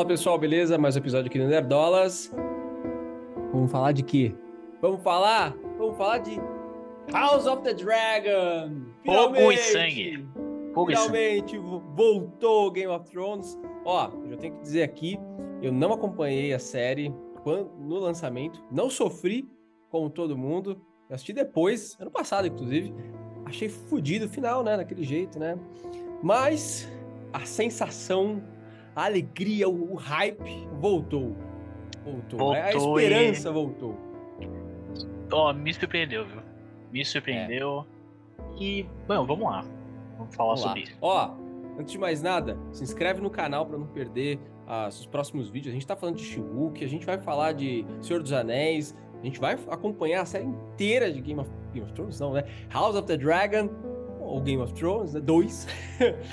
Fala pessoal, beleza? Mais um episódio aqui no Nerdolas. Vamos falar de quê? Vamos falar? Vamos falar de House of the Dragon! Fogo e sangue! Fogo finalmente e sangue. voltou Game of Thrones. Ó, eu já tenho que dizer aqui, eu não acompanhei a série no lançamento, não sofri como todo mundo. Eu assisti depois, ano passado inclusive. Achei fodido o final, né? Daquele jeito, né? Mas a sensação, a alegria, o, hype voltou. Voltou. voltou né? A esperança e... voltou. Ó, oh, me surpreendeu, viu? Me surpreendeu. É. E, bom, vamos lá. Vamos falar vamos sobre lá. isso. Ó, antes de mais nada, se inscreve no canal para não perder uh, os próximos vídeos. A gente tá falando de She-Hulk, a gente vai falar de Senhor dos Anéis, a gente vai acompanhar a série inteira de Game of, Game of Thrones, não, né? House of the Dragon, ou Game of Thrones, né? Dois.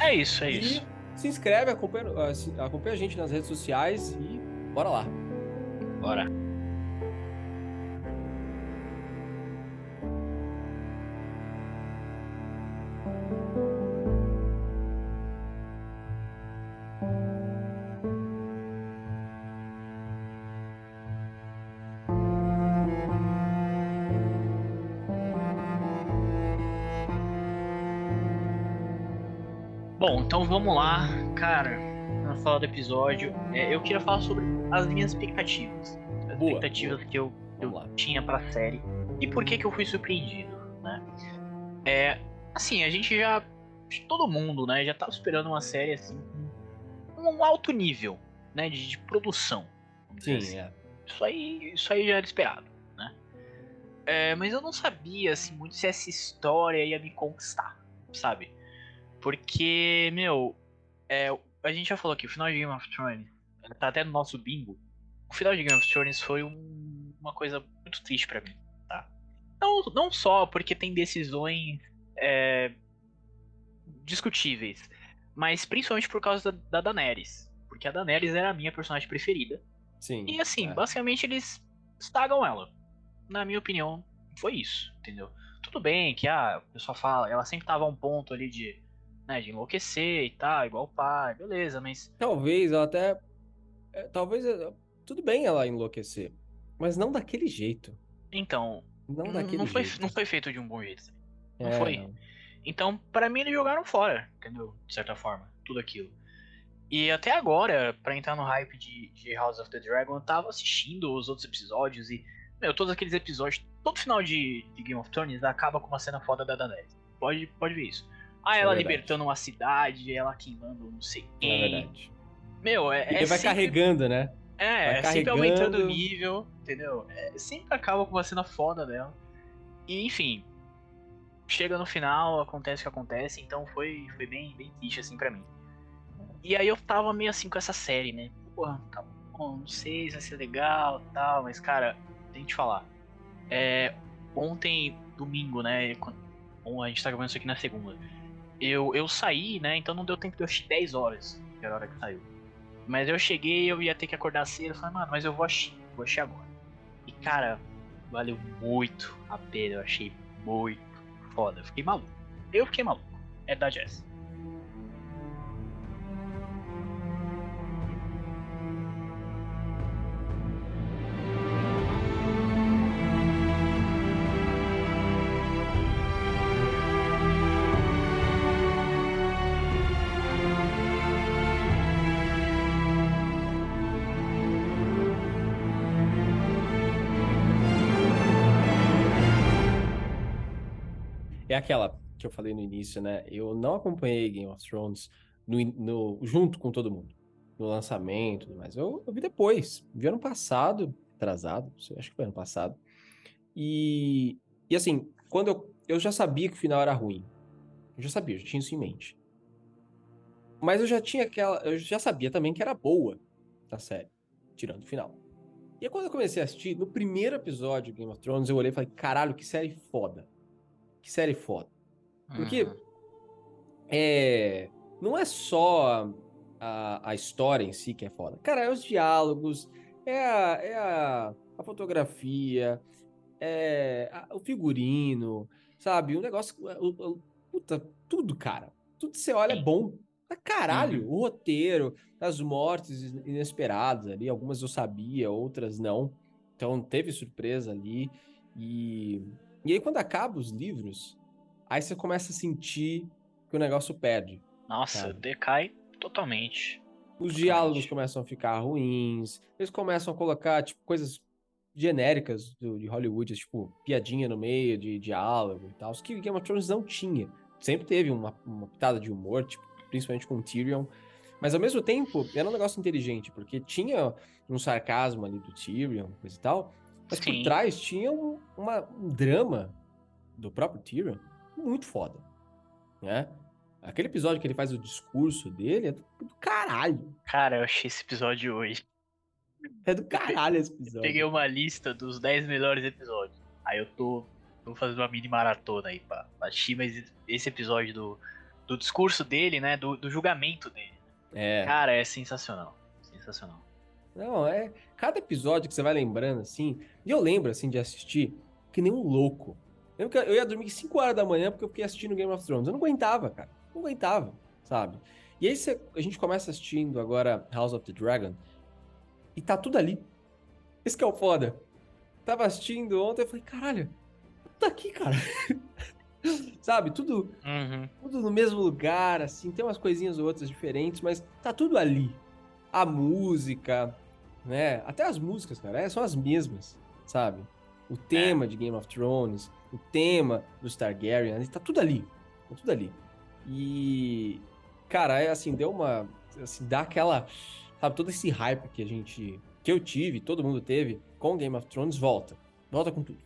É isso, é e isso. Se inscreve, acompanha, ah, acompanha a gente nas redes sociais e bora lá. Bora. Bom, então vamos lá, cara. Na fala do episódio, é, eu queria falar sobre as minhas expectativas. As boa, expectativas que eu, eu tinha pra série. E por que que eu fui surpreendido, né? É, assim, a gente já... Todo mundo, né, já tava esperando uma série, assim, com um alto nível, né, de, de produção. Sim, assim. é. Isso aí, isso aí já era esperado, né? É, mas eu não sabia, assim, muito se essa história ia me conquistar, sabe? Porque, meu, é, a gente já falou aqui, o final de Game of Thrones, tá até no nosso bingo. O final de Game of Thrones foi um, uma coisa muito triste para mim, tá? Não, não só porque tem decisões é, discutíveis, mas principalmente por causa da, da Daenerys. Porque a Daenerys era a minha personagem preferida. Sim. E assim, é. basicamente eles estagam ela. Na minha opinião, foi isso, entendeu? Tudo bem que ah, a pessoa fala, ela sempre tava a um ponto ali de né, de enlouquecer e tal, igual o pai, beleza, mas. Talvez ela até. É, talvez. É, tudo bem ela enlouquecer. Mas não daquele jeito. Então. Não daquele não foi, jeito. Não foi feito de um bom jeito. Não é, foi. Então, para mim, eles jogaram fora, entendeu? De certa forma, tudo aquilo. E até agora, para entrar no hype de, de, House of the Dragon, eu tava assistindo os outros episódios e, meu, todos aqueles episódios, todo final de, de Game of Thrones acaba com uma cena foda da Daenerys. Pode, pode ver isso. Ah, ela é libertando uma cidade, ela queimando não sei quem. É verdade. Meu, é. Ele é vai sempre... carregando, né? É, vai é sempre aumentando o nível, entendeu? É, sempre acaba com uma cena foda dela. E enfim. Chega no final, acontece o que acontece, então foi, foi bem, bem triste assim pra mim. E aí eu tava meio assim com essa série, né? Porra, tá bom, não sei se vai ser legal tal, mas cara, tem que te falar. É, ontem, domingo, né? A gente tá gravando isso aqui na segunda eu, eu saí, né? Então não deu tempo de eu assistir 10 horas, que era a hora que saiu. Mas eu cheguei, eu ia ter que acordar cedo. Eu falei, mano, mas eu vou assistir, vou assistir agora. E cara, valeu muito a pena, eu achei muito foda. Eu fiquei maluco. Eu fiquei maluco. É da Jess. Aquela que eu falei no início, né? Eu não acompanhei Game of Thrones no, no, junto com todo mundo, no lançamento, mas eu, eu vi depois, vi ano passado, atrasado, acho que foi ano passado. E, e assim, quando eu, eu já sabia que o final era ruim, eu já sabia, eu já tinha isso em mente. Mas eu já tinha aquela, eu já sabia também que era boa a série, tirando o final. E aí, quando eu comecei a assistir, no primeiro episódio de Game of Thrones, eu olhei e falei, caralho, que série foda que série foda. Porque uhum. é, não é só a, a história em si que é foda. Cara, é os diálogos, é a, é a, a fotografia, é a, o figurino, sabe? O negócio. O, o, puta, tudo, cara. Tudo que você olha é bom. Mas caralho, uhum. o roteiro, as mortes inesperadas ali, algumas eu sabia, outras não. Então teve surpresa ali. E, e aí, quando acaba os livros, aí você começa a sentir que o negócio perde. Nossa, sabe? decai totalmente. Os totalmente. diálogos começam a ficar ruins, eles começam a colocar, tipo, coisas genéricas do, de Hollywood, tipo, piadinha no meio de diálogo e tal, que Game of Thrones não tinha. Sempre teve uma, uma pitada de humor, tipo, principalmente com o Tyrion, mas ao mesmo tempo era um negócio inteligente, porque tinha um sarcasmo ali do Tyrion, coisa e tal, mas Sim. por trás tinha um, uma, um drama do próprio Tyrion muito foda, né? Aquele episódio que ele faz o discurso dele é do, do caralho. Cara, eu achei esse episódio hoje. É do caralho esse episódio. Eu peguei uma lista dos 10 melhores episódios. Aí eu tô, tô fazendo uma mini maratona aí pra, pra assistir, mas esse episódio do, do discurso dele, né? Do, do julgamento dele. É. Cara, é sensacional. Sensacional. Não, é. Cada episódio que você vai lembrando, assim. E eu lembro, assim, de assistir que nem um louco. Eu, eu ia dormir 5 horas da manhã porque eu fiquei assistindo Game of Thrones. Eu não aguentava, cara. Não aguentava, sabe? E aí você, a gente começa assistindo agora House of the Dragon. E tá tudo ali. Esse que é o foda. Tava assistindo ontem, eu falei, caralho, tá aqui, cara. Sabe, tudo, uhum. tudo no mesmo lugar, assim, tem umas coisinhas ou outras diferentes, mas tá tudo ali. A música, né? Até as músicas, cara, é, são as mesmas, sabe? O tema é. de Game of Thrones, o tema do Targaryen, tá tudo ali. Tá tudo ali. E, cara, é assim, deu uma. Assim, dá aquela. Sabe, todo esse hype que a gente. que eu tive, todo mundo teve com Game of Thrones, volta. Volta com tudo.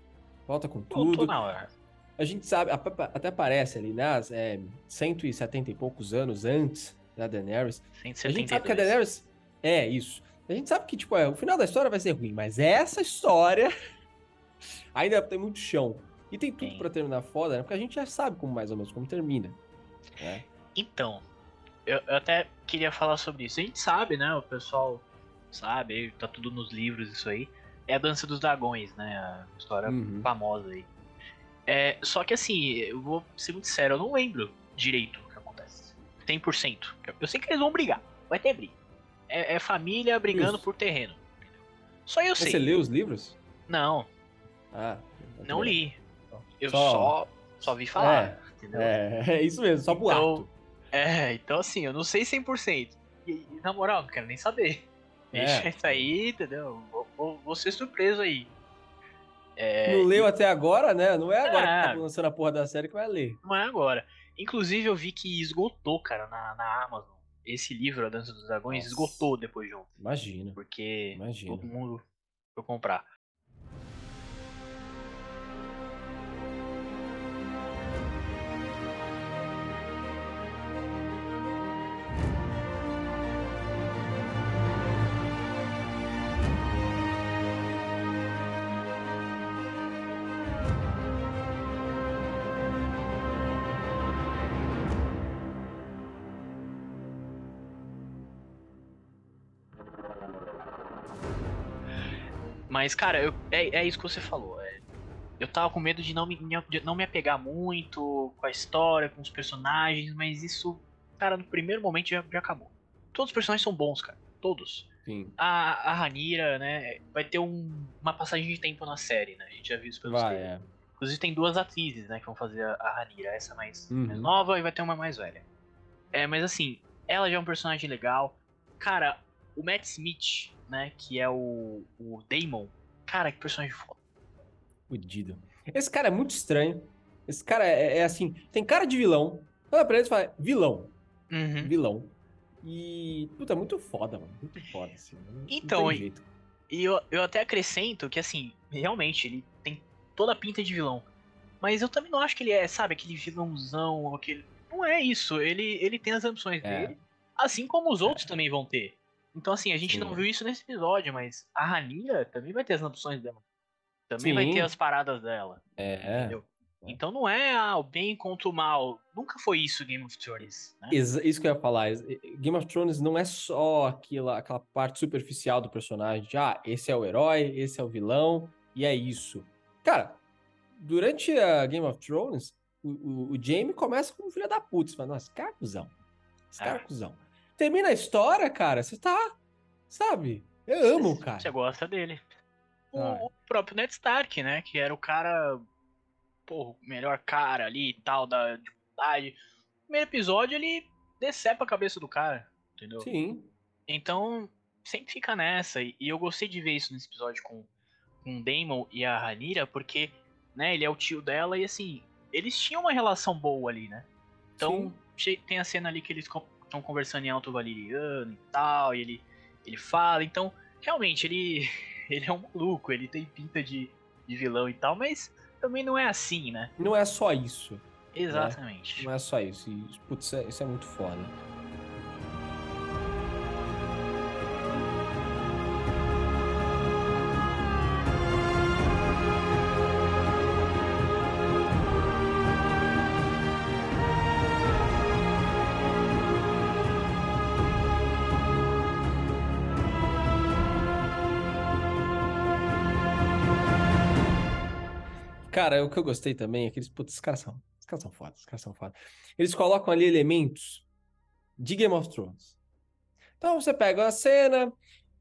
Volta com tudo. Na hora a gente sabe, até parece ali, né? É, 170 e poucos anos antes da Daenerys. 172. A gente sabe que a Daenerys. É, isso. A gente sabe que, tipo, é, o final da história vai ser ruim, mas essa história ainda tem muito chão. E tem tudo para terminar foda, né? Porque a gente já sabe como mais ou menos como termina. Né? Então, eu, eu, até queria falar sobre isso. A gente sabe, né? O pessoal sabe, tá tudo nos livros isso aí. É a dança dos dragões, né? A história uhum. famosa aí. É, só que assim, eu vou ser muito sério, eu não lembro direito o que acontece. 100%. Eu sei que eles vão brigar, vai ter briga. É, é família brigando Isso. por terreno. Só eu sei. Você leu os livros? Não. Ah. Não li. Eu só, só, só vi falar. É, entendeu? É, é isso mesmo, só boato. Então, é, então assim, eu não sei 100%. E, e na moral, não quero nem saber. É. Deixa isso aí, entendeu? Vou, vou, vou ser surpreso aí. É, não leu e... até agora, né? Não é agora é... que tá lançando a porra da série que vai ler. Não é agora. Inclusive, eu vi que esgotou, cara, na, na Amazon. Esse livro, A Dança dos Dragões, Nossa. esgotou depois de ontem. Imagina. Porque Imagina. todo mundo foi comprar. Mas, cara, eu, é, é isso que você falou. É, eu tava com medo de não, me, de não me apegar muito com a história, com os personagens, mas isso, cara, no primeiro momento já, já acabou. Todos os personagens são bons, cara. Todos. Sim. A, a Ranira, né, vai ter um, uma passagem de tempo na série, né? A gente já viu isso pelos vai, é. Inclusive tem duas atrizes, né, que vão fazer a, a Ranira. Essa mais, uhum. mais nova e vai ter uma mais velha. É, mas assim, ela já é um personagem legal. Cara, o Matt Smith, né? Que é o, o Damon. Cara, que personagem foda. Fudido. Esse cara é muito estranho. Esse cara é, é assim, tem cara de vilão. Olha pra ele e fala, vilão. Uhum. Vilão. E, puta, muito foda, mano. Muito foda, assim. Não, então, não e, e eu, eu até acrescento que, assim, realmente, ele tem toda a pinta de vilão. Mas eu também não acho que ele é, sabe, aquele vilãozão, aquele. Não é isso. Ele, ele tem as ambições é. dele. Assim como os outros é. também vão ter. Então, assim, a gente Sim. não viu isso nesse episódio, mas a Ranira também vai ter as opções dela. Também Sim. vai ter as paradas dela. É. Entendeu? É. Então não é ah, o bem contra o mal. Nunca foi isso Game of Thrones. Né? Isso que eu ia falar. Game of Thrones não é só aquela, aquela parte superficial do personagem de ah, esse é o herói, esse é o vilão, e é isso. Cara, durante a Game of Thrones, o, o, o Jamie começa como filho da puta. Você fala, nossa, cara, cuzão. Esse cara é cuzão. Termina a história, cara, você tá. Sabe? Eu amo o cara. Você gosta dele. O, ah. o, próprio Ned Stark, né? Que era o cara. Pô, o melhor cara ali e tal, da dificuldade. Primeiro episódio ele decepa a cabeça do cara, entendeu? Sim. Então, sempre fica nessa. E eu gostei de ver isso nesse episódio com, com o Damon e a Ranira, porque, né, ele é o tio dela e assim, eles tinham uma relação boa ali, né? Então, Sim. tem a cena ali que eles estão conversando em alto valeriano e tal, e ele, ele fala. Então, realmente, ele, ele é um maluco, ele tem pinta de, de vilão e tal, mas também não é assim, né? Não é só isso. Né? Exatamente. Né? Não é só isso. E, putz, isso é, isso é muito foda. Cara, o que eu gostei também é que eles, putz, os caras são, os caras são foda, os caras são foda. Eles colocam ali elementos de Game of Thrones. Então você pega a cena,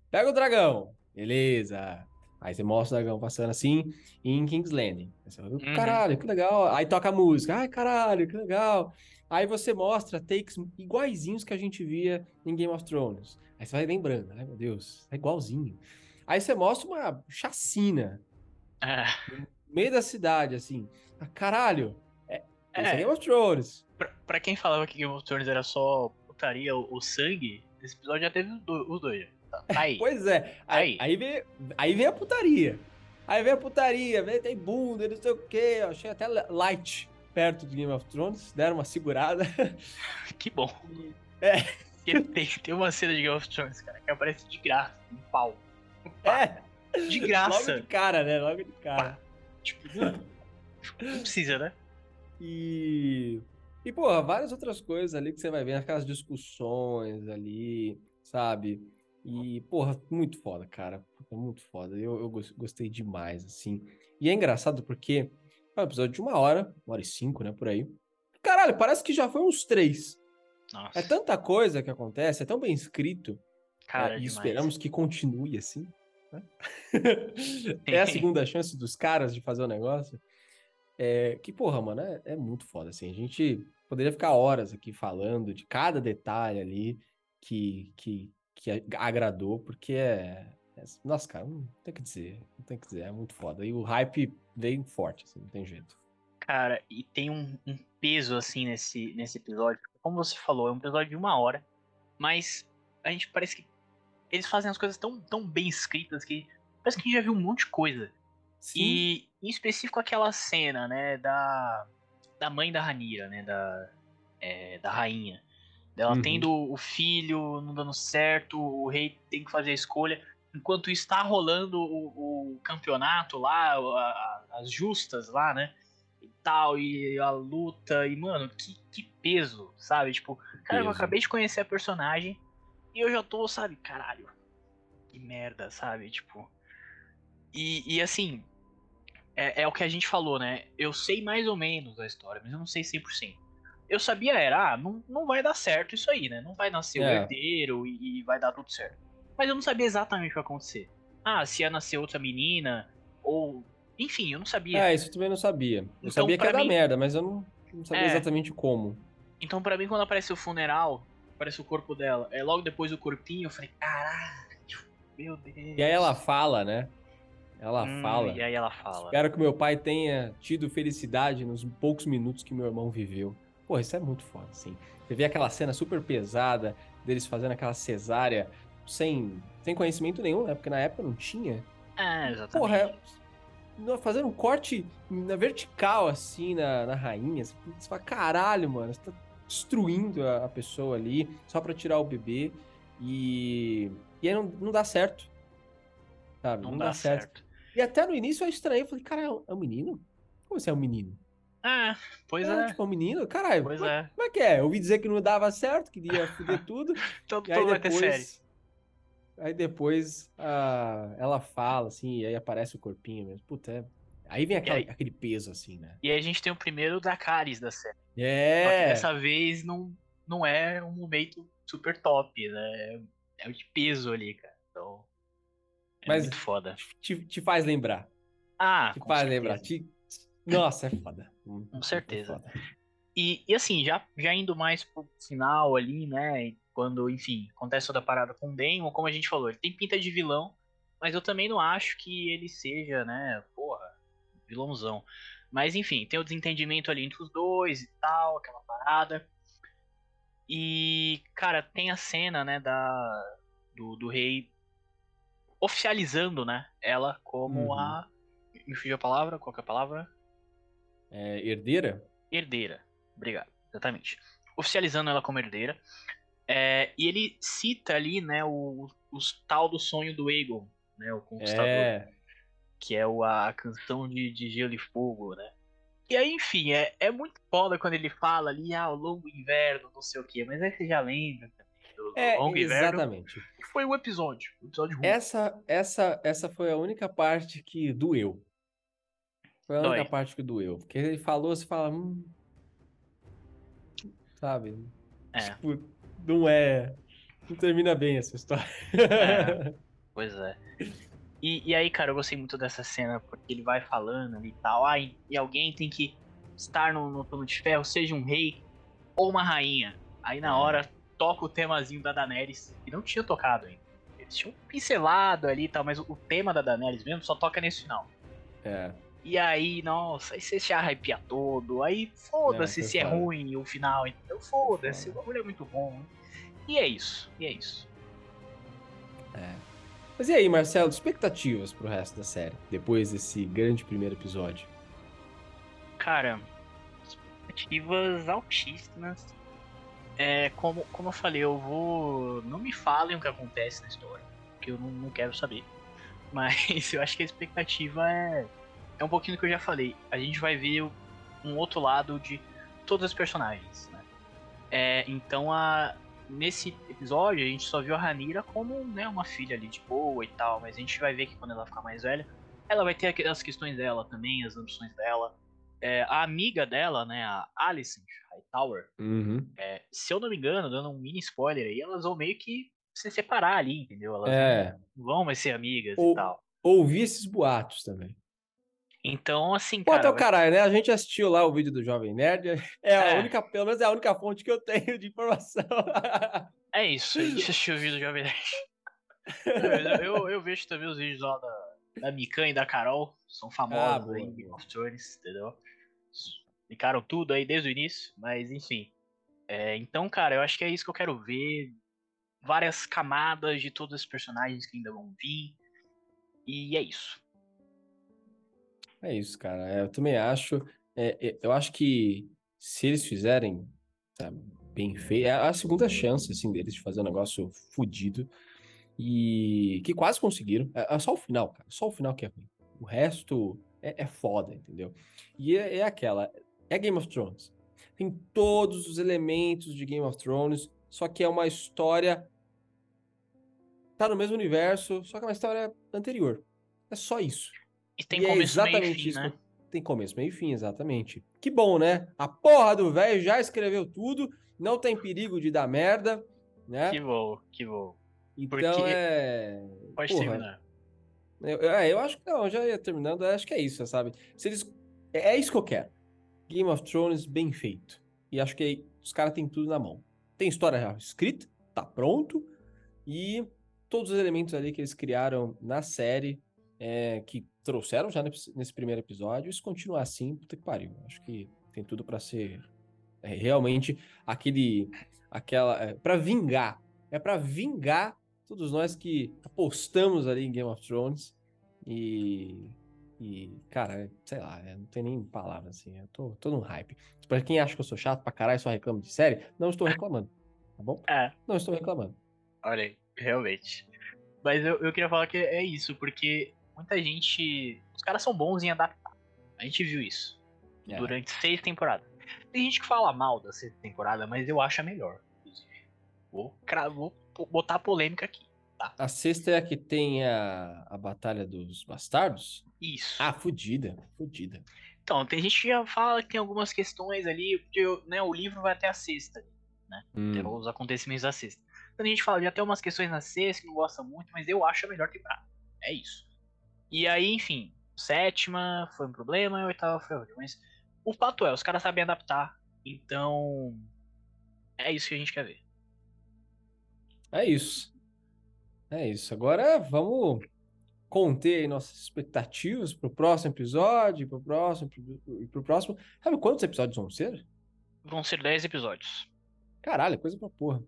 pega o dragão, beleza. Aí você mostra o dragão passando assim em King's Landing. Fala, uhum. Caralho, que legal. Aí toca a música, ai caralho, que legal. Aí você mostra takes iguaizinhos que a gente via em Game of Thrones. Aí você vai lembrando, ai meu Deus, é igualzinho. Aí você mostra uma chacina. É meio da cidade, assim. Ah, caralho, é, é, é Game of Thrones. Pra, pra, quem falava que Game of Thrones era só putaria ou, sangue, esse episódio já teve os dois. Tá, tá aí. pois é. Aí, aí, vem, aí vem a putaria. Aí vem a putaria, vem, tem bunda, não sei o quê. Eu achei até light perto de Game of Thrones, deram uma segurada. Que bom. É. Tem, tem uma cena de Game of Thrones, cara, que aparece de graça, um pau. Um pau. É. De graça. Logo de cara, né? Logo de cara. Pá. Tipo, não precisa, né? E. E, porra, várias outras coisas ali que você vai ver, aquelas discussões ali, sabe? E, porra, muito foda, cara. Muito foda. Eu, eu gostei demais, assim. E é engraçado porque é um episódio de uma hora, uma hora e cinco, né, por aí. Caralho, parece que já foi uns três. Nossa. É tanta coisa que acontece, é tão bem escrito. Cara, é, e esperamos que continue assim. Né? é a segunda chance dos caras de fazer o negócio. É, que, porra, mano, é, é, muito foda, assim. A gente poderia ficar horas aqui falando de cada detalhe ali que, que, que agradou, porque é, é, Nossa, cara, não tem que dizer. Não tem que dizer, é muito foda. E o hype veio forte, assim, não tem jeito. Cara, e tem um, um peso, assim, nesse, nesse episódio. Como você falou, é um episódio de uma hora, mas a gente parece que eles fazem as coisas tão, tão bem escritas que parece que a gente já viu um monte de coisa. Sim. E em específico aquela cena, né, da, da mãe da Ranira, né, da, é, da rainha. Dela uhum. tendo o filho, não dando certo, o rei tem que fazer a escolha. Enquanto está rolando o, o campeonato lá, a, a, as justas lá, né? E tal, e a luta, e mano, que, que peso, sabe? Tipo, cara, peso. eu acabei de conhecer a personagem, e eu já tô, sabe, caralho. Que merda, sabe? Tipo. E, e assim. É, é o que a gente falou, né? Eu sei mais ou menos a história, mas eu não sei 100%. Eu sabia era, ah, não, não vai dar certo isso aí, né? Não vai nascer é. o herdeiro e, e vai dar tudo certo. Mas eu não sabia exatamente o que ia acontecer. Ah, se ia nascer outra menina, ou. Enfim, eu não sabia. É, isso eu também não sabia. Eu então, sabia que ia mim... dar merda, mas eu não, não sabia é. exatamente como. Então, para mim, quando aparece o funeral, aparece o corpo dela. É logo depois do corpinho, eu falei, caralho, meu Deus. E aí ela fala, né? Ela hum, fala. E aí ela fala. Espero que meu pai tenha tido felicidade nos poucos minutos que meu irmão viveu. Pô, isso é muito foda, assim. Você vê aquela cena super pesada deles fazendo aquela cesárea sem, sem conhecimento nenhum, né? Porque na época não tinha. É, exatamente. Porra, é, fazendo um corte na vertical, assim, na, na rainha. Você fala, caralho, mano, você tá destruindo a, a pessoa ali só para tirar o bebê e, e aí não, não dá certo. Sabe? Não, não dá, dá certo. certo. E até no início eu estranhei, eu falei, cara, é um, é menino? Como assim é um menino? Ah, pois é. é. Tipo, é um menino? Caralho, pois como, é. como é que é? Eu ouvi dizer que não dava certo, que ia foder tudo. todo todo depois, vai ter série. Aí depois uh, ela fala, assim, e aí aparece o corpinho mesmo. Puta, é, Aí vem aquele, aí, aquele peso, assim, né? E aí a gente tem o primeiro Dracarys da série. É! dessa vez não, não é um momento super top, né? É o de peso ali, cara. Então. É Mas muito foda. Te, te faz lembrar. Ah, te faz certeza. lembrar. Te... Nossa, é foda. Com é certeza. É foda. E, e, assim, já, já indo mais pro final ali, né? Quando, enfim, acontece toda a parada com o Damon, como a gente falou, ele tem pinta de vilão, mas eu também não acho que ele seja, né, porra, vilãozão. Mas enfim, tem o desentendimento ali entre os dois e tal, aquela parada. E, cara, tem a cena, né, da do, do rei oficializando, né, ela como uhum. a me fugiu a palavra, qual é a palavra? É, herdeira? Herdeira. Obrigado. Exatamente. Oficializando ela como herdeira. É, e ele cita ali, né, o, o tal do sonho do Aegon, né, o conquistador. É. Que é o, a canção de, de Gelo e Fogo, né? E aí, enfim, é, é muito foda quando ele fala ali, ah, o longo inverno, não sei o quê, mas aí você já lembra também do, é, longo exatamente. inverno. Foi o episódio, o episódio ruim. Essa, essa, essa foi a única parte que doeu. Foi a Dói. única parte que doeu. Porque ele falou, você fala, hum, sabe? É. Tipo, não é. Não termina bem essa história. É, pois é. E, e, aí, cara, eu gostei muito dessa cena, porque ele vai falando ali e tal. Ah, e, e alguém tem que estar no, no Trono de Ferro, seja um rei ou uma rainha. Aí na é. hora toca o temazinho da Daenerys, que não tinha tocado ainda. Eles tinham pincelado ali e tal, mas o, o tema da Daenerys mesmo só toca nesse final. É. E aí, nossa, aí você se arrepia todo. Aí foda-se se é ruim o final, então foda-se, o bagulho é muito bom. E é isso, e é isso. É. Mas e aí, Marcelo, expectativas pro resto da série, depois desse grande primeiro episódio? Cara, expectativas altíssimas. É, como, como eu falei, eu vou. Não me falem o que acontece na história, porque eu não, não quero saber. Mas eu acho que a expectativa é. É um pouquinho do que eu já falei. A gente vai ver um outro lado de todos os personagens, né? É, então a, nesse episódio a gente só viu a Ranira como né, uma filha ali de boa e tal, mas a gente vai ver que quando ela ficar mais velha, ela vai ter as questões dela também, as ambições dela. É, a amiga dela, né, a Alicent Hightower, uhum. é, se eu não me engano, dando um mini spoiler aí, elas vão meio que se separar ali, entendeu? Elas é. vão mais ser amigas Ou, e tal. Ouvi esses boatos também. Então, assim, Pô, cara... Até o caralho, né? A gente assistiu lá o vídeo do Jovem Nerd. É a é. única, pelo menos é a única fonte que eu tenho de informação. É isso, a gente assistiu o vídeo do Jovem Nerd. Eu, eu, vejo também os vídeos lá da, da Mikan e da Carol. São famosos ah, aí, Game of Thrones, entendeu? Explicaram tudo aí desde o início, mas enfim. É, então, cara, eu acho que é isso que eu quero ver. Várias camadas de todos os personagens que ainda vão vir. E é isso. É isso, cara. É, eu também acho. É, é, eu acho que se eles fizerem sabe, bem feito, é a segunda chance assim, deles de fazer um negócio fodido. E que quase conseguiram. É, é, só o final, cara. Só o final que é ruim. O resto é, é foda, entendeu? E é, é aquela. É Game of Thrones. Tem todos os elementos de Game of Thrones, só que é uma história. Tá no mesmo universo, só que é uma história anterior. É só isso. E tem e é começo, é exatamente meio fim, isso né? Tem começo, meio e fim, exatamente. Que bom, né? A porra do velho já escreveu tudo, não tem perigo de dar merda, né? Que bom, que bom. Então Porque... é. Pode porra, terminar. Eu, é, eu acho que não, já ia terminando, acho que é isso, sabe? Se eles... É, é isso que eu quero. Game of Thrones bem feito. E acho que os caras têm tudo na mão. Tem história já escrita, tá pronto, e todos os elementos ali que eles criaram na série, é, que trouxeram já nesse primeiro episódio, e se continuar assim, puta que pariu. Acho que tem tudo para ser é, realmente aquele. aquela é, para vingar. É para vingar todos nós que apostamos ali em Game of Thrones. E. E, cara, sei lá, é, não tem nem palavra assim. Eu tô, tô num hype. Pra quem acha que eu sou chato pra caralho e só reclamo de série, não estou reclamando. Tá bom? É. Não estou reclamando. Olha aí, realmente. Mas eu, eu queria falar que é isso, porque muita gente. Os caras são bons em adaptar. A gente viu isso é. durante seis temporadas. Tem gente que fala mal da sexta temporada, mas eu acho a melhor, inclusive. Vou, vou botar a polêmica aqui. Tá? A sexta é a que tem a, a Batalha dos Bastardos? Isso. Ah, fudida, fudida. Então, tem gente que já fala que tem algumas questões ali, porque né, o livro vai até a sexta. né? Hum. Até os acontecimentos da sexta. Então a gente fala de até umas questões na sexta que não gosta muito, mas eu acho a melhor temporada. É isso. E aí, enfim, sétima foi um problema e oitava foi outra. Mas o fato é, os caras sabem adaptar. Então. É isso que a gente quer ver. É isso. É isso. Agora vamos conter nossas expectativas para o próximo episódio, para o próximo, e para o próximo. Sabe quantos episódios vão ser? Vão ser 10 episódios. Caralho, é coisa pra porra.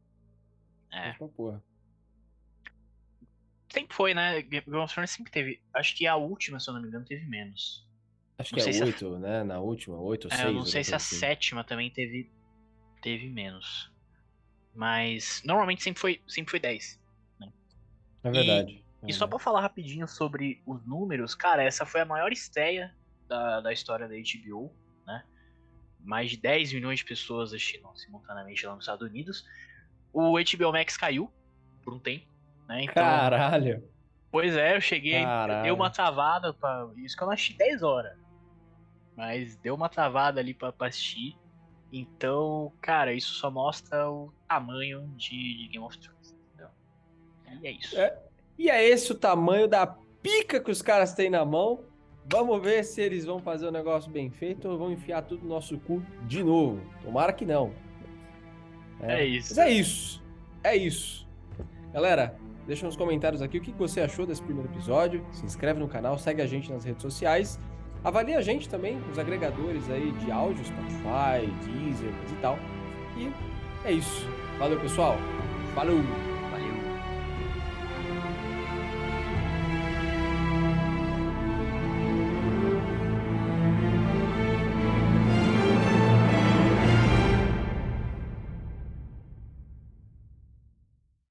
É. Coisa pra porra. Sempre foi, né? Game of Thrones sempre teve. Acho que a última, se eu não me engano, teve menos. Acho não que é oito, a... né? Na última, oito ou é, seis. Eu não sei se a assim. sétima também teve, teve menos. Mas normalmente sempre foi, sempre foi 10. Né? É verdade. E, é e só pra falar rapidinho sobre os números, cara, essa foi a maior estreia da, da história da HBO, né? Mais de 10 milhões de pessoas assistindo simultaneamente lá nos Estados Unidos. O HBO Max caiu por um tempo, né? Então, Caralho! Pois é, eu cheguei, deu uma travada pra. Isso que eu não assisti 10 horas. Mas deu uma travada ali pra, pra assistir. Então, cara, isso só mostra o tamanho de, de Game of Thrones. Entendeu? E é isso. É, e é esse o tamanho da pica que os caras têm na mão. Vamos ver se eles vão fazer o negócio bem feito ou vão enfiar tudo no nosso cu de novo. Tomara que não. É, é isso. Mas é isso. É isso. Galera, deixa nos comentários aqui o que você achou desse primeiro episódio. Se inscreve no canal, segue a gente nas redes sociais. Avalie a gente também nos agregadores aí de áudio, Spotify, Deezer e tal. E é isso. Valeu, pessoal. Falou!